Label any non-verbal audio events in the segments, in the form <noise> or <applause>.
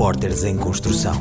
Repórteres em Construção.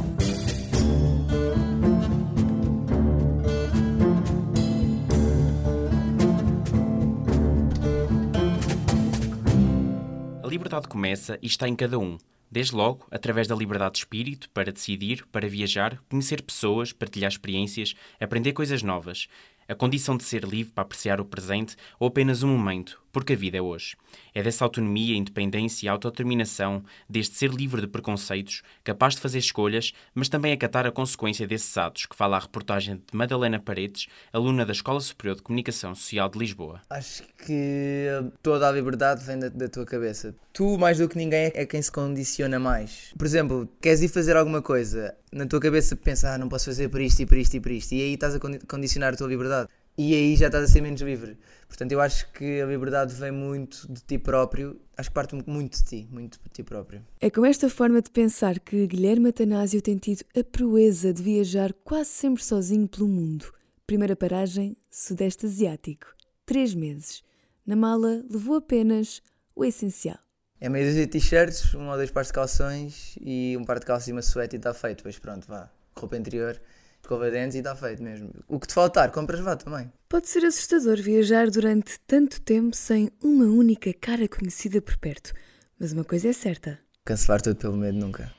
A liberdade começa e está em cada um. Desde logo, através da liberdade de espírito, para decidir, para viajar, conhecer pessoas, partilhar experiências, aprender coisas novas. A condição de ser livre para apreciar o presente ou apenas um momento, porque a vida é hoje. É dessa autonomia, independência e autodeterminação, deste ser livre de preconceitos, capaz de fazer escolhas, mas também acatar a consequência desses atos, que fala a reportagem de Madalena Paredes, aluna da Escola Superior de Comunicação Social de Lisboa. Acho que toda a liberdade vem da, da tua cabeça. Tu, mais do que ninguém, é quem se condiciona mais. Por exemplo, queres ir fazer alguma coisa, na tua cabeça pensa, ah, não posso fazer por isto e por isto e por isto, e aí estás a condicionar a tua liberdade. E aí já estás a ser menos livre. Portanto, eu acho que a liberdade vem muito de ti próprio, acho que parte muito de ti, muito de ti próprio. É com esta forma de pensar que Guilherme Atanásio tem tido a proeza de viajar quase sempre sozinho pelo mundo. Primeira paragem, Sudeste Asiático. Três meses. Na mala levou apenas o essencial. É meio dúzia de t-shirts, um ou dois pares de calções e um par de calças e uma suéte e está feito. Depois pronto, vá. Roupa interior, escova de dentes e está feito mesmo. O que te faltar, compras vá também. Pode ser assustador viajar durante tanto tempo sem uma única cara conhecida por perto. Mas uma coisa é certa. Cancelar tudo pelo medo nunca.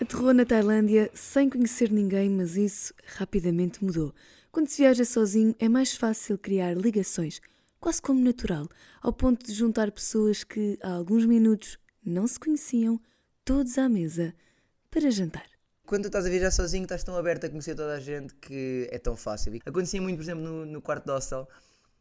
Aterrou na Tailândia sem conhecer ninguém, mas isso rapidamente mudou. Quando se viaja sozinho, é mais fácil criar ligações, quase como natural, ao ponto de juntar pessoas que há alguns minutos não se conheciam, todos à mesa, para jantar. Quando estás a viajar sozinho, estás tão aberto a conhecer toda a gente que é tão fácil. Acontecia muito, por exemplo, no, no quarto de hostel.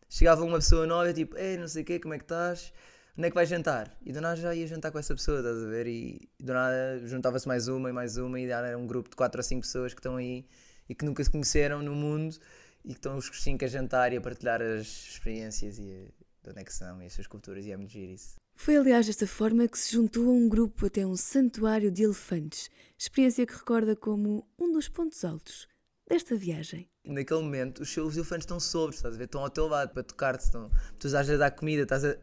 Chegava uma pessoa nova, tipo, ei, não sei o quê, como é que estás? onde é que vais jantar? E do nada já ia jantar com essa pessoa, estás a ver? E do nada juntava-se mais uma e mais uma, e era um grupo de 4 ou 5 pessoas que estão aí e que nunca se conheceram no mundo e que estão os 5 a jantar e a partilhar as experiências e de onde é que são e as suas culturas, e é muito giro isso. Foi aliás desta forma que se juntou a um grupo até um santuário de elefantes, experiência que recorda como um dos pontos altos desta viagem. Naquele momento, os seus elefantes estão sobres, estás a ver? Estão ao teu lado para tocar-te, estão... tu estás a dar comida, estás a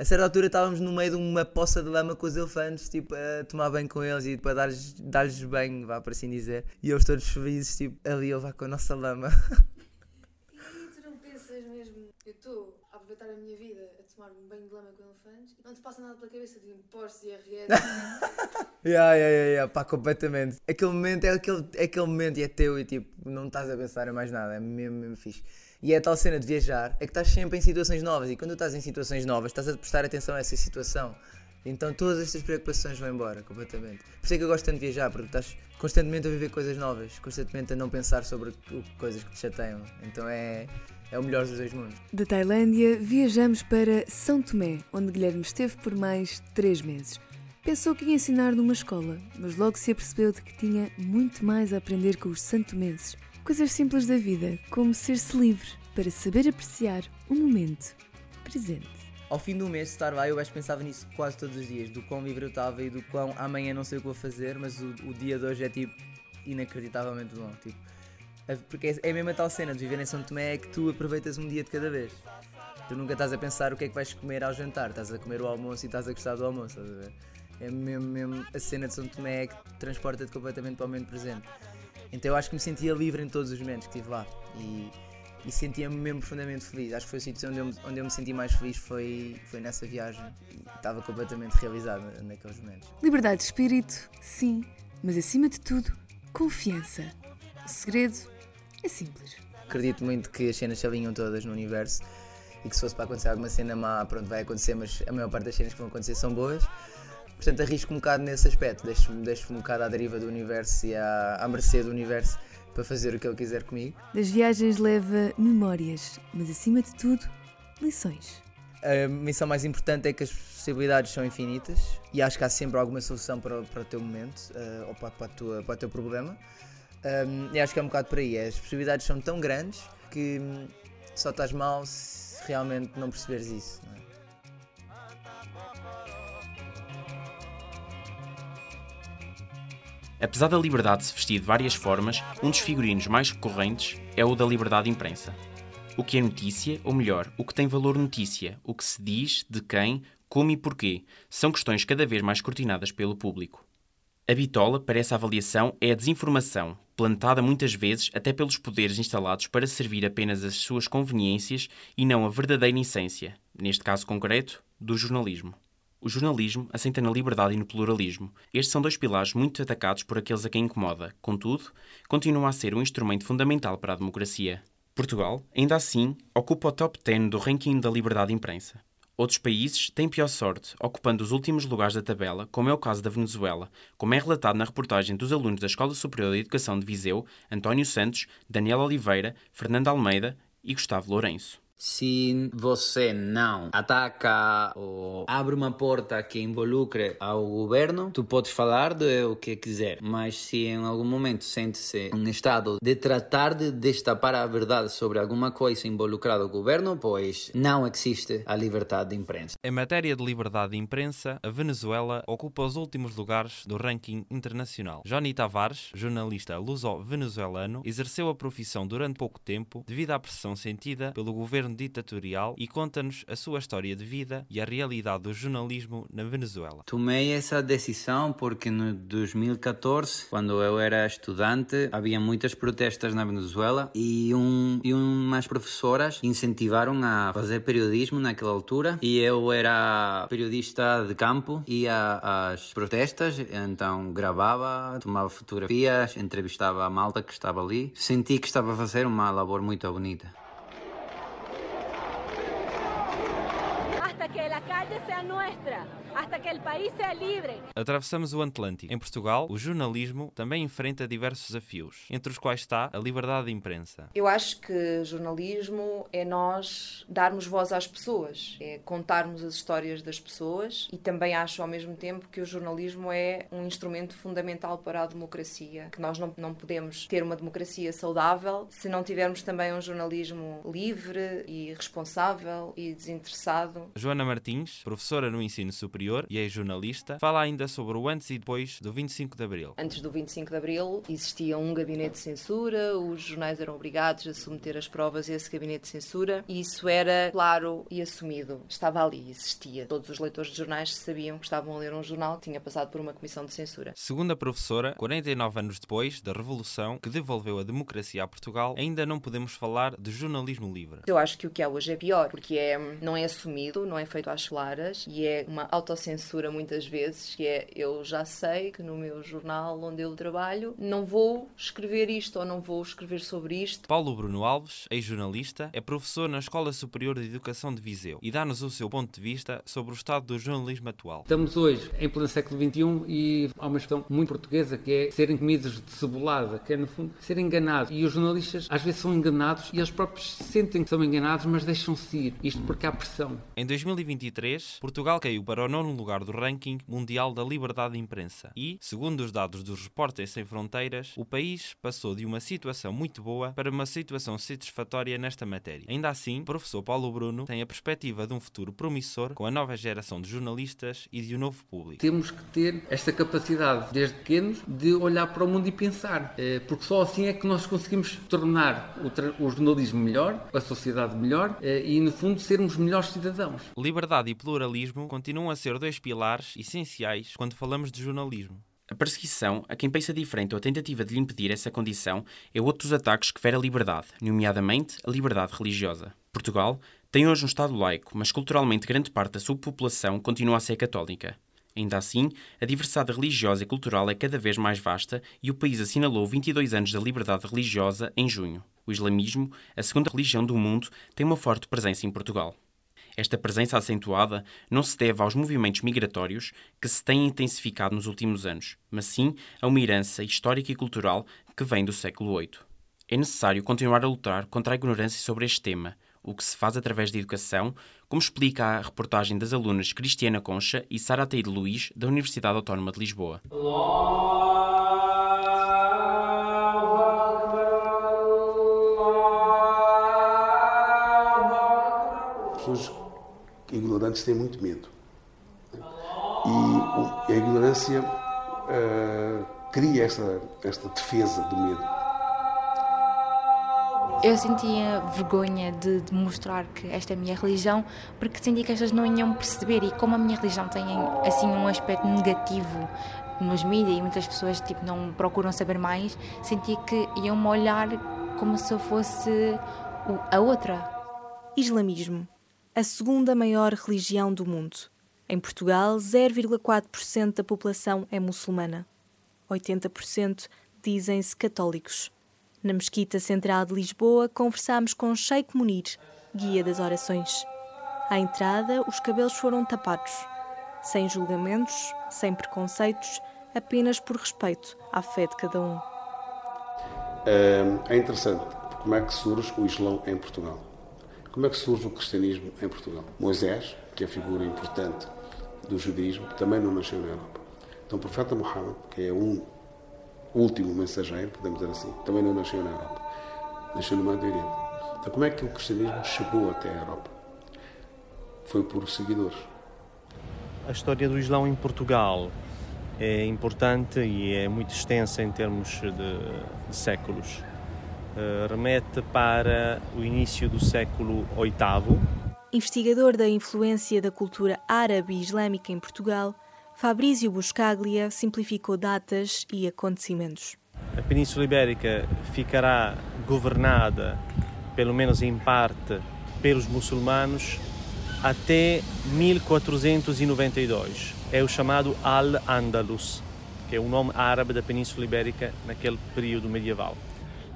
a certa altura estávamos no meio de uma poça de lama com os elefantes, tipo, a tomar banho com eles e para dar-lhes dar banho, vá por assim dizer. E eles todos felizes, tipo, ali eu vá com a nossa lama. <laughs> E tu não pensas mesmo, eu estou a a minha vida a tomar um banho de lama com elefantes e não te passa nada pela cabeça de impostos e RS. yeah, yeah, yeah, yeah, pá, completamente. Aquele momento é aquele, é aquele momento e é teu e tipo, não estás a pensar em mais nada, é mesmo, mesmo fixe. E é a tal cena de viajar, é que estás sempre em situações novas e quando estás em situações novas estás a prestar atenção a essa situação. Então todas estas preocupações vão embora completamente. Por isso é que eu gosto tanto de viajar, porque estás constantemente a viver coisas novas, constantemente a não pensar sobre coisas que te chateiam. Então é, é o melhor dos dois mundos. Da Tailândia, viajamos para São Tomé, onde Guilherme esteve por mais três meses. Pensou que ia ensinar numa escola, mas logo se apercebeu de que tinha muito mais a aprender com os santomenses. Coisas simples da vida, como ser-se livre para saber apreciar o momento presente. Ao fim do mês de estar lá, eu acho que pensava nisso quase todos os dias, do quão livre eu estava e do quão amanhã não sei o que vou fazer, mas o, o dia de hoje é tipo inacreditavelmente bom. Tipo, porque é, é a tal cena de viver em São Tomé é que tu aproveitas um dia de cada vez. Tu nunca estás a pensar o que é que vais comer ao jantar, estás a comer o almoço e estás a gostar do almoço, estás a ver? É mesmo, mesmo a cena de São Tomé é que transporta-te completamente para o momento presente. Então eu acho que me sentia livre em todos os momentos que estive lá e, e sentia-me mesmo profundamente feliz. Acho que foi o sítio onde eu, onde eu me senti mais feliz foi, foi nessa viagem. Estava completamente realizado naqueles momentos. Liberdade de espírito, sim, mas acima de tudo, confiança. Segredo é simples. Acredito muito que as cenas se alinham todas no universo e que se fosse para acontecer alguma cena má, pronto, vai acontecer, mas a maior parte das cenas que vão acontecer são boas. Portanto, arrisco um bocado nesse aspecto, deixo-me deixo um bocado à deriva do universo e à, à mercê do universo para fazer o que ele quiser comigo. Das viagens leva memórias, mas acima de tudo, lições. A missão mais importante é que as possibilidades são infinitas e acho que há sempre alguma solução para, para o teu momento uh, ou para, para, tua, para o teu problema. Um, acho que é um bocado por aí. As possibilidades são tão grandes que hum, só estás mal se realmente não perceberes isso. Não é? Apesar da liberdade se vestir de várias formas, um dos figurinos mais recorrentes é o da liberdade imprensa. O que é notícia, ou melhor, o que tem valor notícia, o que se diz, de quem, como e porquê, são questões cada vez mais cortinadas pelo público. A bitola para essa avaliação é a desinformação, plantada muitas vezes até pelos poderes instalados para servir apenas as suas conveniências e não a verdadeira essência, neste caso concreto, do jornalismo. O jornalismo assenta na liberdade e no pluralismo. Estes são dois pilares muito atacados por aqueles a quem incomoda. Contudo, continua a ser um instrumento fundamental para a democracia. Portugal, ainda assim, ocupa o top 10 do ranking da liberdade de imprensa. Outros países têm pior sorte, ocupando os últimos lugares da tabela, como é o caso da Venezuela, como é relatado na reportagem dos alunos da Escola Superior de Educação de Viseu, António Santos, Daniel Oliveira, Fernando Almeida e Gustavo Lourenço. Se você não ataca ou abre uma porta que involucre ao governo, tu podes falar de o que quiser. Mas se em algum momento sente-se um estado de tratar de destapar a verdade sobre alguma coisa involucrada ao governo, pois não existe a liberdade de imprensa. Em matéria de liberdade de imprensa, a Venezuela ocupa os últimos lugares do ranking internacional. Johnny Tavares, jornalista luso-venezuelano, exerceu a profissão durante pouco tempo devido à pressão sentida pelo governo governo ditatorial e conta-nos a sua história de vida e a realidade do jornalismo na Venezuela. Tomei essa decisão porque no 2014, quando eu era estudante, havia muitas protestas na Venezuela e, um, e umas professoras incentivaram a fazer periodismo naquela altura e eu era periodista de campo, ia às protestas, então gravava, tomava fotografias, entrevistava a malta que estava ali. Senti que estava a fazer uma labor muito bonita. Hasta que o país seja livre. Atravessamos o Atlântico. Em Portugal, o jornalismo também enfrenta diversos desafios, entre os quais está a liberdade de imprensa. Eu acho que jornalismo é nós darmos voz às pessoas, é contarmos as histórias das pessoas e também acho ao mesmo tempo que o jornalismo é um instrumento fundamental para a democracia, que nós não, não podemos ter uma democracia saudável se não tivermos também um jornalismo livre e responsável e desinteressado. Joana Martins, professora no ensino superior Superior e é jornalista, fala ainda sobre o antes e depois do 25 de Abril. Antes do 25 de Abril existia um gabinete de censura, os jornais eram obrigados a submeter as provas a esse gabinete de censura e isso era claro e assumido. Estava ali, existia. Todos os leitores de jornais sabiam que estavam a ler um jornal que tinha passado por uma comissão de censura. Segundo a professora, 49 anos depois da Revolução que devolveu a democracia a Portugal, ainda não podemos falar de jornalismo livre. Eu acho que o que há hoje é pior, porque é, não é assumido, não é feito às claras e é uma auto autocensura muitas vezes, que é eu já sei que no meu jornal onde eu trabalho não vou escrever isto ou não vou escrever sobre isto. Paulo Bruno Alves, ex-jornalista, é professor na Escola Superior de Educação de Viseu e dá-nos o seu ponto de vista sobre o estado do jornalismo atual. Estamos hoje em pleno século XXI e há uma questão muito portuguesa que é serem comidos de cebolada, que é no fundo ser enganados. E os jornalistas às vezes são enganados e eles próprios sentem que são enganados, mas deixam-se ir. Isto porque há pressão. Em 2023, Portugal caiu para o nono lugar do ranking mundial da liberdade de imprensa. E, segundo os dados dos Repórteres Sem Fronteiras, o país passou de uma situação muito boa para uma situação satisfatória nesta matéria. Ainda assim, o professor Paulo Bruno tem a perspectiva de um futuro promissor com a nova geração de jornalistas e de um novo público. Temos que ter esta capacidade, desde pequenos, de olhar para o mundo e pensar, eh, porque só assim é que nós conseguimos tornar o jornalismo melhor, a sociedade melhor eh, e, no fundo, sermos melhores cidadãos. Liberdade e pluralismo continuam a ser dois pilares essenciais quando falamos de jornalismo. A perseguição a quem pensa diferente ou a tentativa de lhe impedir essa condição é outro dos ataques que fere a liberdade, nomeadamente a liberdade religiosa. Portugal tem hoje um Estado laico, mas culturalmente grande parte da sua população continua a ser católica. Ainda assim, a diversidade religiosa e cultural é cada vez mais vasta e o país assinalou 22 anos da liberdade religiosa em junho. O islamismo, a segunda religião do mundo, tem uma forte presença em Portugal. Esta presença acentuada não se deve aos movimentos migratórios que se têm intensificado nos últimos anos, mas sim a uma herança histórica e cultural que vem do século VIII. É necessário continuar a lutar contra a ignorância sobre este tema, o que se faz através da educação, como explica a reportagem das alunas Cristiana Concha e Sara Teide Luiz, da Universidade Autónoma de Lisboa. Pessoas ignorantes têm muito medo. E a ignorância uh, cria esta, esta defesa do medo. Eu sentia vergonha de, de, mostrar que esta é a minha religião, porque sentia que as pessoas não iam perceber. E como a minha religião tem assim um aspecto negativo nos mídias e muitas pessoas tipo, não procuram saber mais, sentia que iam-me olhar como se eu fosse a outra. Islamismo a segunda maior religião do mundo. Em Portugal, 0,4% da população é muçulmana. 80% dizem-se católicos. Na Mesquita Central de Lisboa, conversámos com Sheikh Munir, guia das orações. À entrada, os cabelos foram tapados, sem julgamentos, sem preconceitos, apenas por respeito à fé de cada um. É interessante como é que surge o Islão em Portugal. Como é que surge o cristianismo em Portugal? Moisés, que é a figura importante do judaísmo, também não nasceu na Europa. Então o profeta Muhammad, que é um último mensageiro, podemos dizer assim, também não nasceu na Europa. Nasceu no Médio Oriente. Então como é que o cristianismo chegou até a Europa? Foi por seguidores. A história do Islão em Portugal é importante e é muito extensa em termos de, de séculos. Uh, remete para o início do século VIII. Investigador da influência da cultura árabe e islâmica em Portugal, Fabrício Buscaglia simplificou datas e acontecimentos. A Península Ibérica ficará governada, pelo menos em parte, pelos muçulmanos até 1492. É o chamado Al-Andalus, que é o nome árabe da Península Ibérica naquele período medieval.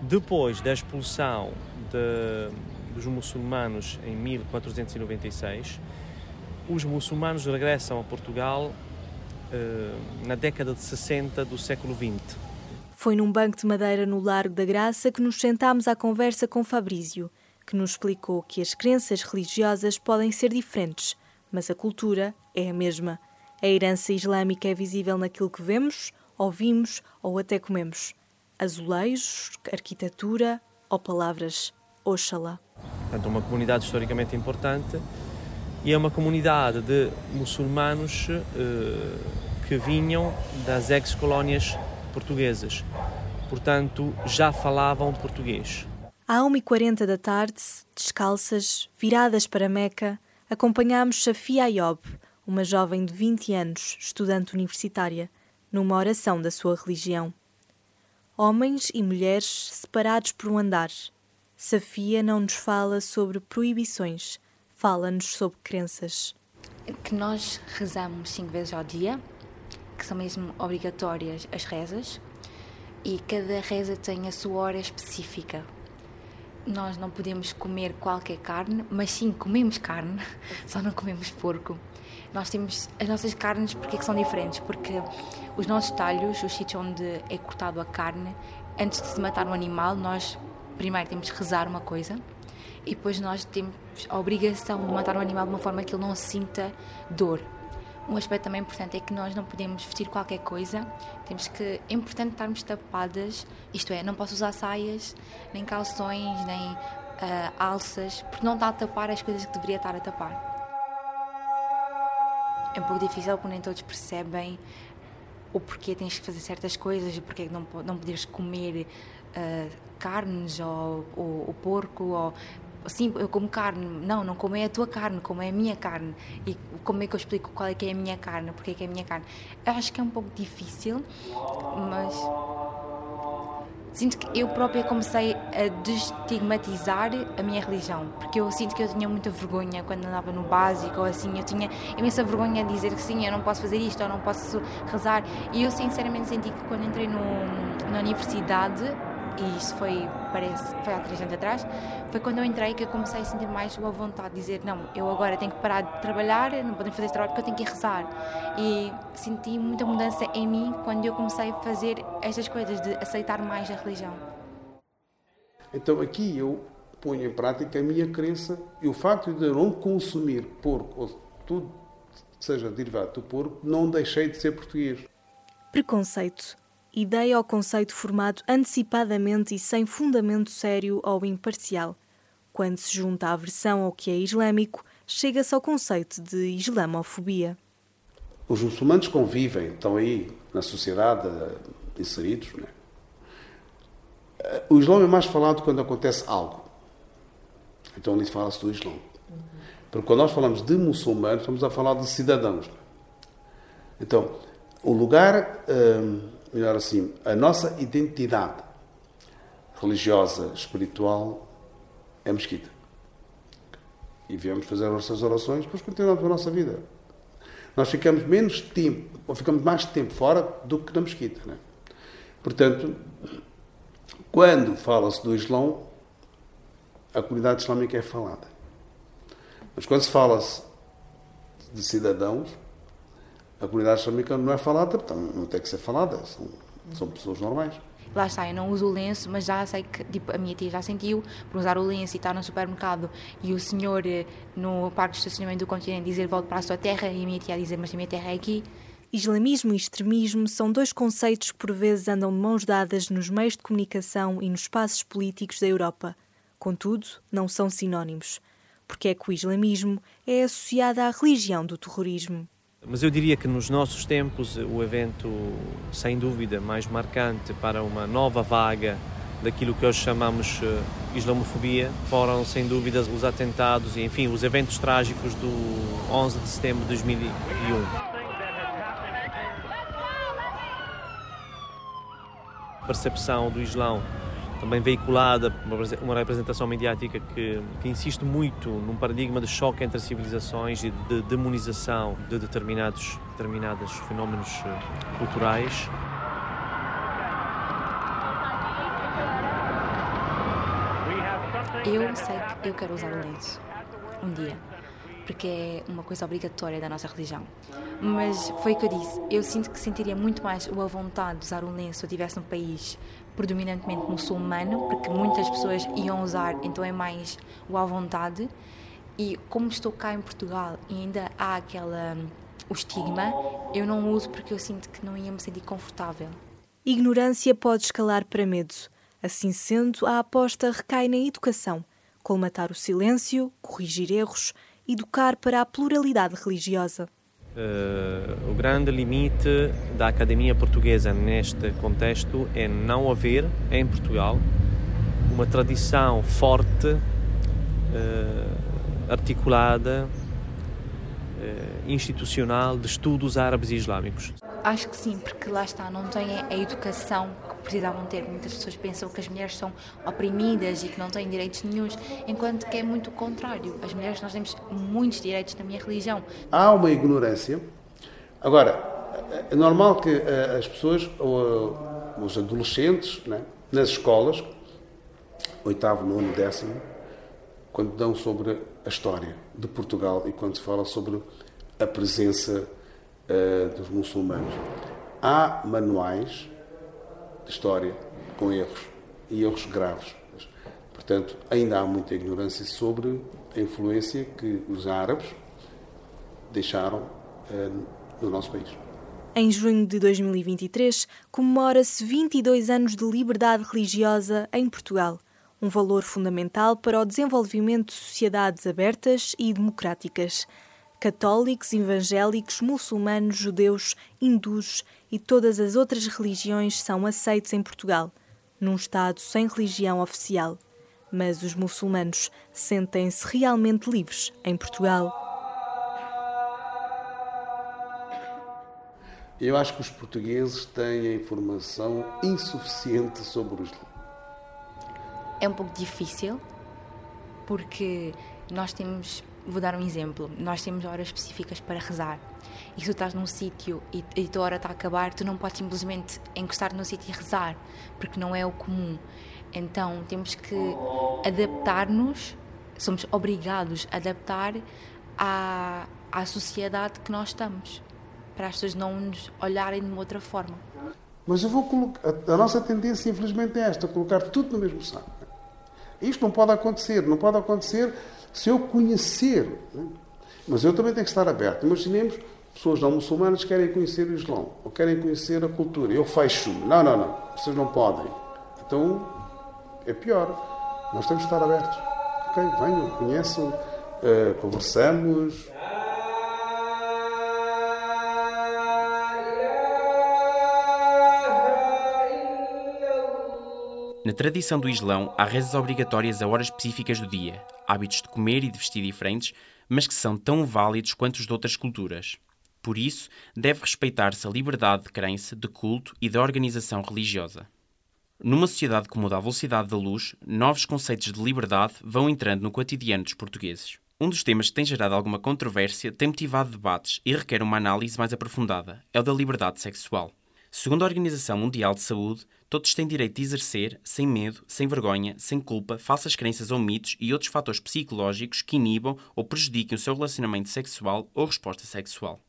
Depois da expulsão de, dos muçulmanos em 1496, os muçulmanos regressam a Portugal eh, na década de 60 do século XX. Foi num banco de madeira no Largo da Graça que nos sentámos à conversa com Fabrício, que nos explicou que as crenças religiosas podem ser diferentes, mas a cultura é a mesma. A herança islâmica é visível naquilo que vemos, ouvimos ou até comemos. Azulejos, arquitetura ou palavras. Oxalá. Portanto, uma comunidade historicamente importante e é uma comunidade de muçulmanos eh, que vinham das ex-colónias portuguesas. Portanto, já falavam português. À 1h40 da tarde, descalças, viradas para Meca, acompanhámos Safia Ayob, uma jovem de 20 anos, estudante universitária, numa oração da sua religião. Homens e mulheres separados por um andar. Safia não nos fala sobre proibições, Fala-nos sobre crenças. Que nós rezamos cinco vezes ao dia, que são mesmo obrigatórias as rezas, e cada reza tem a sua hora específica. Nós não podemos comer qualquer carne, mas sim comemos carne, <laughs> só não comemos porco. Nós temos as nossas carnes, porque é que são diferentes? Porque os nossos talhos, os sítios onde é cortado a carne, antes de se matar um animal, nós primeiro temos que rezar uma coisa e depois nós temos a obrigação de matar um animal de uma forma que ele não sinta dor. Um aspecto também importante é que nós não podemos vestir qualquer coisa, temos que, é importante estarmos tapadas, isto é, não posso usar saias, nem calções, nem uh, alças, porque não está a tapar as coisas que deveria estar a tapar. É um pouco difícil porque nem todos percebem o porquê tens que fazer certas coisas, o porquê não, não poderes comer uh, carnes ou, ou porco ou sim, eu como carne, não, não como é a tua carne, como é a minha carne. E como é que eu explico qual é que é a minha carne, porque é que é a minha carne? Eu acho que é um pouco difícil, mas sinto que eu própria comecei a destigmatizar a minha religião, porque eu sinto que eu tinha muita vergonha quando andava no básico ou assim, eu tinha imensa vergonha de dizer que sim, eu não posso fazer isto, eu não posso rezar. E eu sinceramente senti que quando entrei no, na universidade e isso foi, parece, foi há três anos atrás, foi quando eu entrei que eu comecei a sentir mais a vontade de dizer, não, eu agora tenho que parar de trabalhar, não podem fazer esse trabalho porque eu tenho que ir rezar. E senti muita mudança em mim quando eu comecei a fazer estas coisas, de aceitar mais a religião. Então aqui eu ponho em prática a minha crença e o facto de eu não consumir porco ou tudo seja derivado do porco, não deixei de ser português. Preconceito ideia ou conceito formado antecipadamente e sem fundamento sério ou imparcial. Quando se junta a aversão ao que é islâmico, chega-se ao conceito de islamofobia. Os muçulmanos convivem, estão aí na sociedade inseridos. Né? o Islão é mais falado quando acontece algo. Então ali fala-se do Islão. Porque quando nós falamos de muçulmanos, estamos a falar de cidadãos. Então, o lugar, hum, melhor assim, a nossa identidade religiosa, espiritual, é mesquita. E viemos fazer nossas orações, depois continuamos a nossa vida. Nós ficamos menos tempo, ou ficamos mais tempo fora do que na mesquita. Né? Portanto, quando fala-se do Islão, a comunidade islâmica é falada. Mas quando se fala-se de cidadãos, a comunidade islâmica não é falada, portanto, não tem que ser falada, são, são pessoas normais. Lá está, eu não uso o lenço, mas já sei que tipo, a minha tia já sentiu por usar o lenço e estar no supermercado e o senhor eh, no parque de estacionamento do continente dizer volta para a sua terra e a minha tia dizer mas a minha terra é aqui. Islamismo e extremismo são dois conceitos que por vezes andam de mãos dadas nos meios de comunicação e nos espaços políticos da Europa. Contudo, não são sinónimos. Porque é que o islamismo é associado à religião do terrorismo. Mas eu diria que nos nossos tempos o evento, sem dúvida, mais marcante para uma nova vaga daquilo que hoje chamamos uh, islamofobia foram, sem dúvida, os atentados e, enfim, os eventos trágicos do 11 de setembro de 2001. percepção do Islão também veiculada, uma representação mediática que, que, insiste muito num paradigma de choque entre civilizações e de demonização de determinados, determinados fenómenos eh, culturais. Eu sei que eu quero usar o lenço um dia, porque é uma coisa obrigatória da nossa religião. Mas foi o que eu disse, eu sinto que sentiria muito mais a vontade de usar um lenço se eu estivesse num país predominantemente muçulmano, porque muitas pessoas iam usar, então é mais o à vontade. E como estou cá em Portugal e ainda há aquela o estigma, eu não uso porque eu sinto que não ia me sentir confortável. Ignorância pode escalar para medo. Assim sendo, a aposta recai na educação, colmatar o silêncio, corrigir erros, educar para a pluralidade religiosa. Uh, o grande limite da academia portuguesa neste contexto é não haver, em Portugal, uma tradição forte, uh, articulada, uh, institucional de estudos árabes e islâmicos. Acho que sim, porque lá está, não tem a educação precisavam ter. Muitas pessoas pensam que as mulheres são oprimidas e que não têm direitos nenhums, enquanto que é muito o contrário. As mulheres, nós temos muitos direitos na minha religião. Há uma ignorância. Agora, é normal que eh, as pessoas, os adolescentes, né, nas escolas, oitavo, nono, décimo, quando dão sobre a história de Portugal e quando se fala sobre a presença uh, dos muçulmanos, há manuais de história com erros e erros graves. Portanto, ainda há muita ignorância sobre a influência que os árabes deixaram eh, no nosso país. Em junho de 2023, comemora-se 22 anos de liberdade religiosa em Portugal, um valor fundamental para o desenvolvimento de sociedades abertas e democráticas. Católicos, evangélicos, muçulmanos, judeus, hindus e todas as outras religiões são aceitos em Portugal, num Estado sem religião oficial. Mas os muçulmanos sentem-se realmente livres em Portugal. Eu acho que os portugueses têm a informação insuficiente sobre o Islã. É um pouco difícil, porque nós temos Vou dar um exemplo. Nós temos horas específicas para rezar. E se tu estás num sítio e, e a tua hora está a acabar, tu não podes simplesmente encostar no sítio e rezar, porque não é o comum. Então temos que adaptar-nos, somos obrigados a adaptar à, à sociedade que nós estamos, para as pessoas não nos olharem de uma outra forma. Mas eu vou colocar. A, nossa tendência, infelizmente, é esta: colocar tudo no mesmo saco. Isto não pode acontecer. Não pode acontecer se eu conhecer, né? mas eu também tenho que estar aberto. Imaginemos pessoas não muçulmanas querem conhecer o Islão ou querem conhecer a cultura. Eu fecho. Não, não, não. Vocês não podem. Então é pior. Nós temos que estar abertos. Ok, venham, conheçam, uh, conversamos, Na tradição do Islão, há rezas obrigatórias a horas específicas do dia, hábitos de comer e de vestir diferentes, mas que são tão válidos quanto os de outras culturas. Por isso, deve respeitar-se a liberdade de crença, de culto e de organização religiosa. Numa sociedade que muda à velocidade da luz, novos conceitos de liberdade vão entrando no cotidiano dos portugueses. Um dos temas que tem gerado alguma controvérsia, tem motivado debates e requer uma análise mais aprofundada: é o da liberdade sexual. Segundo a Organização Mundial de Saúde, todos têm direito de exercer, sem medo, sem vergonha, sem culpa, falsas crenças ou mitos e outros fatores psicológicos que inibam ou prejudiquem o seu relacionamento sexual ou resposta sexual.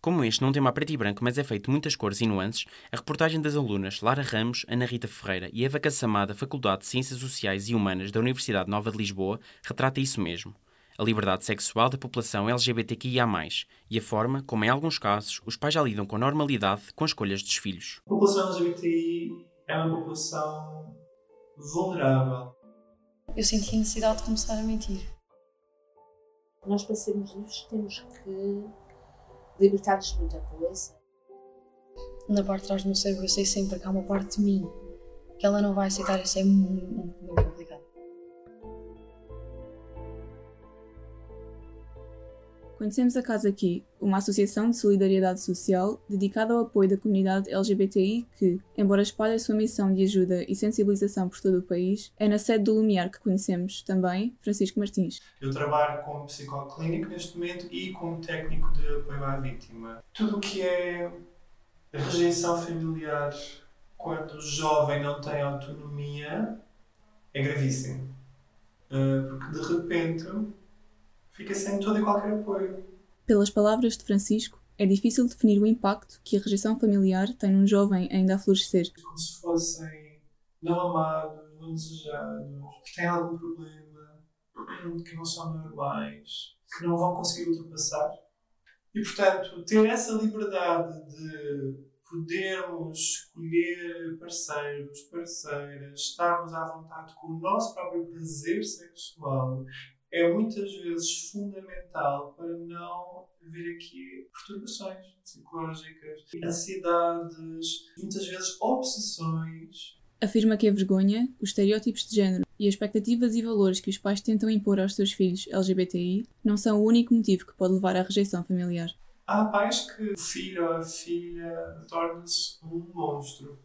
Como este não tem uma preto e branco, mas é feito de muitas cores e nuances, a reportagem das alunas Lara Ramos, Ana Rita Ferreira e Eva Cassamá da Faculdade de Ciências Sociais e Humanas da Universidade Nova de Lisboa retrata isso mesmo a liberdade sexual da população LGBTQIA+, e a forma como, em alguns casos, os pais já lidam com normalidade com as escolhas dos filhos. A população LGBTI é uma população vulnerável. Eu senti a necessidade de começar a mentir. Nós, para sermos livres, temos que libertar-nos muito da pobreza. Na parte de trás do meu cérebro, eu sei sempre que há uma parte de mim que ela não vai aceitar. Isso é muito, muito, muito Conhecemos a Casa Aqui, uma associação de solidariedade social dedicada ao apoio da comunidade LGBTI que, embora espalhe a sua missão de ajuda e sensibilização por todo o país, é na sede do Lumiar que conhecemos também Francisco Martins. Eu trabalho como psicólogo clínico neste momento e como técnico de apoio à vítima. Tudo o que é rejeição familiar quando o jovem não tem autonomia é gravíssimo. Uh, porque de repente fica sem todo e qualquer apoio. Pelas palavras de Francisco, é difícil definir o impacto que a rejeição familiar tem num jovem ainda a florescer. Como se fossem não amados, não desejados, que têm algum problema, que não são normais, que não vão conseguir ultrapassar. E, portanto, ter essa liberdade de podermos escolher parceiros, parceiras, estarmos à vontade com o nosso próprio prazer sexual é muitas vezes fundamental para não haver aqui perturbações psicológicas, ansiedades, muitas vezes obsessões. Afirma que a vergonha, os estereótipos de género e as expectativas e valores que os pais tentam impor aos seus filhos LGBTI não são o único motivo que pode levar à rejeição familiar. Há pais que o filho ou a filha torna-se um monstro,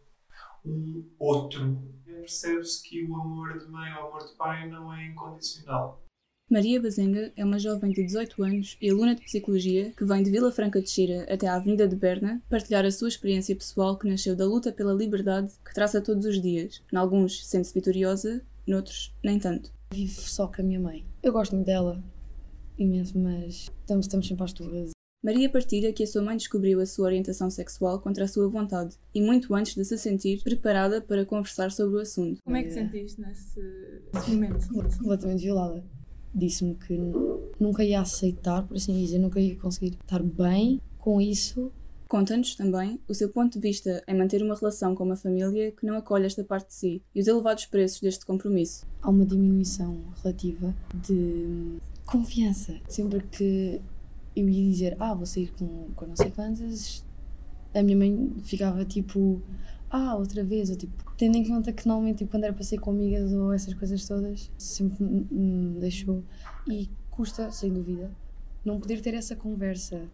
um outro. Percebe-se que o amor de mãe ou o amor de pai não é incondicional. Maria Bazenga é uma jovem de 18 anos e aluna de Psicologia que vem de Vila Franca de Xira até à Avenida de Berna partilhar a sua experiência pessoal que nasceu da luta pela liberdade que traça todos os dias. Em alguns sente-se vitoriosa, noutros nem tanto. Vivo só com a minha mãe. Eu gosto muito dela, imenso, mas estamos, estamos sempre às. Maria partilha que a sua mãe descobriu a sua orientação sexual contra a sua vontade e muito antes de se sentir preparada para conversar sobre o assunto. Como é que sentiste nesse, nesse momento? Completamente violada disse-me que nunca ia aceitar, por assim dizer, nunca ia conseguir estar bem com isso. Conta-nos também o seu ponto de vista em manter uma relação com uma família que não acolhe esta parte de si e os elevados preços deste compromisso. Há uma diminuição relativa de confiança. Sempre que eu ia dizer, ah, vou sair com, com não sei quantas, a minha mãe ficava tipo, ah, outra vez, ou tipo, tendo em conta que normalmente tipo, quando era para sair com amigas ou essas coisas todas, sempre me deixou. E custa, sem dúvida, não poder ter essa conversa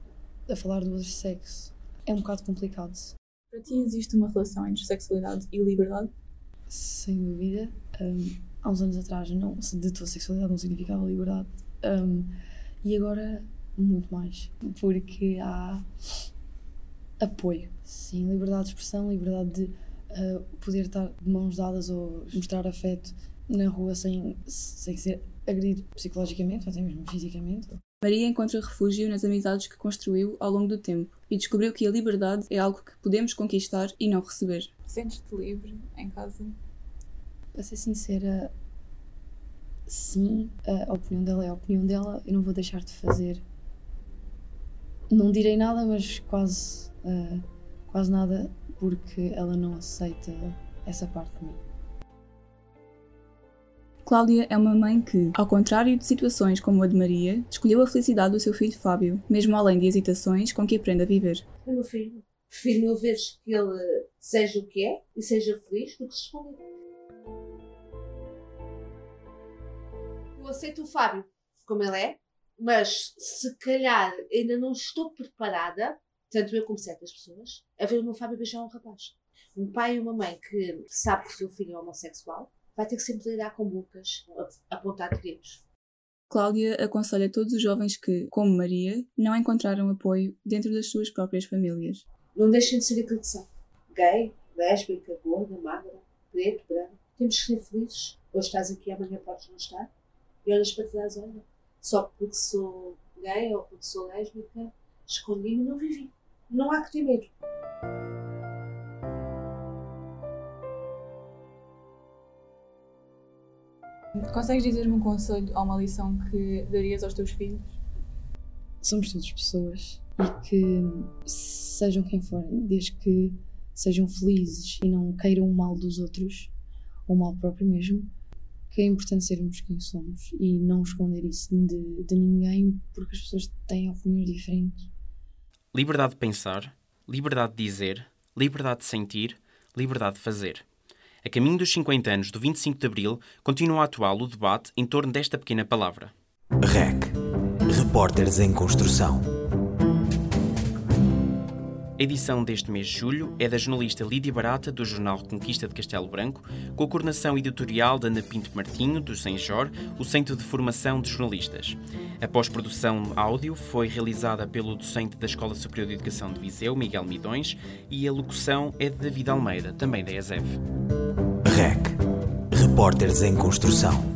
a falar do outro sexo. É um bocado complicado. Para ti existe uma relação entre sexualidade e liberdade? Sem dúvida. Um, há uns anos atrás, não, de tua sexualidade não significava liberdade. Um, e agora, muito mais. Porque há apoio. Sim, liberdade de expressão, liberdade de uh, poder estar de mãos dadas ou mostrar afeto na rua sem, sem ser agredido psicologicamente ou até mesmo fisicamente. Maria encontra refúgio nas amizades que construiu ao longo do tempo e descobriu que a liberdade é algo que podemos conquistar e não receber. Sentes-te livre em casa? Para ser sincera, sim, a opinião dela é a opinião dela, eu não vou deixar de fazer. Não direi nada, mas quase, uh, quase nada porque ela não aceita essa parte de mim. Cláudia é uma mãe que, ao contrário de situações como a de Maria, escolheu a felicidade do seu filho Fábio, mesmo além de hesitações com que aprende a viver. O meu filho, prefiro mil vezes que ele seja o que é e seja feliz do que se esconde. Eu aceito o Fábio como ele é, mas se calhar ainda não estou preparada tanto eu como certas pessoas, a ver o meu Fábio beijar um rapaz. Um pai e uma mãe que sabe que o seu filho é homossexual vai ter que sempre lidar com bocas, apontar dedos. Cláudia aconselha todos os jovens que, como Maria, não encontraram apoio dentro das suas próprias famílias. Não deixem de ser aquilo que são. Gay, lésbica, gorda, magra, preto, branco. Temos que ser felizes. Hoje estás aqui, amanhã podes não estar. E olhas para trás, olha, só porque sou gay ou porque sou lésbica, escondi-me e não vivi. Não há que ter medo. Consegues dizer-me um conselho ou uma lição que darias aos teus filhos? Somos todas pessoas e que sejam quem forem, desde que sejam felizes e não queiram o mal dos outros, ou o mal próprio mesmo, que é importante sermos quem somos e não esconder isso de, de ninguém porque as pessoas têm opiniões diferentes. Liberdade de pensar, liberdade de dizer, liberdade de sentir, liberdade de fazer. A caminho dos 50 anos do 25 de Abril, continua atual o debate em torno desta pequena palavra. REC Repórteres em Construção a edição deste mês de julho é da jornalista Lídia Barata, do jornal Reconquista de Castelo Branco, com a coordenação editorial da Ana Pinto Martinho, do Senjor, o Centro de Formação de Jornalistas. A pós-produção áudio foi realizada pelo docente da Escola Superior de Educação de Viseu, Miguel Midões, e a locução é de David Almeida, também da ESEV. REC Repórteres em Construção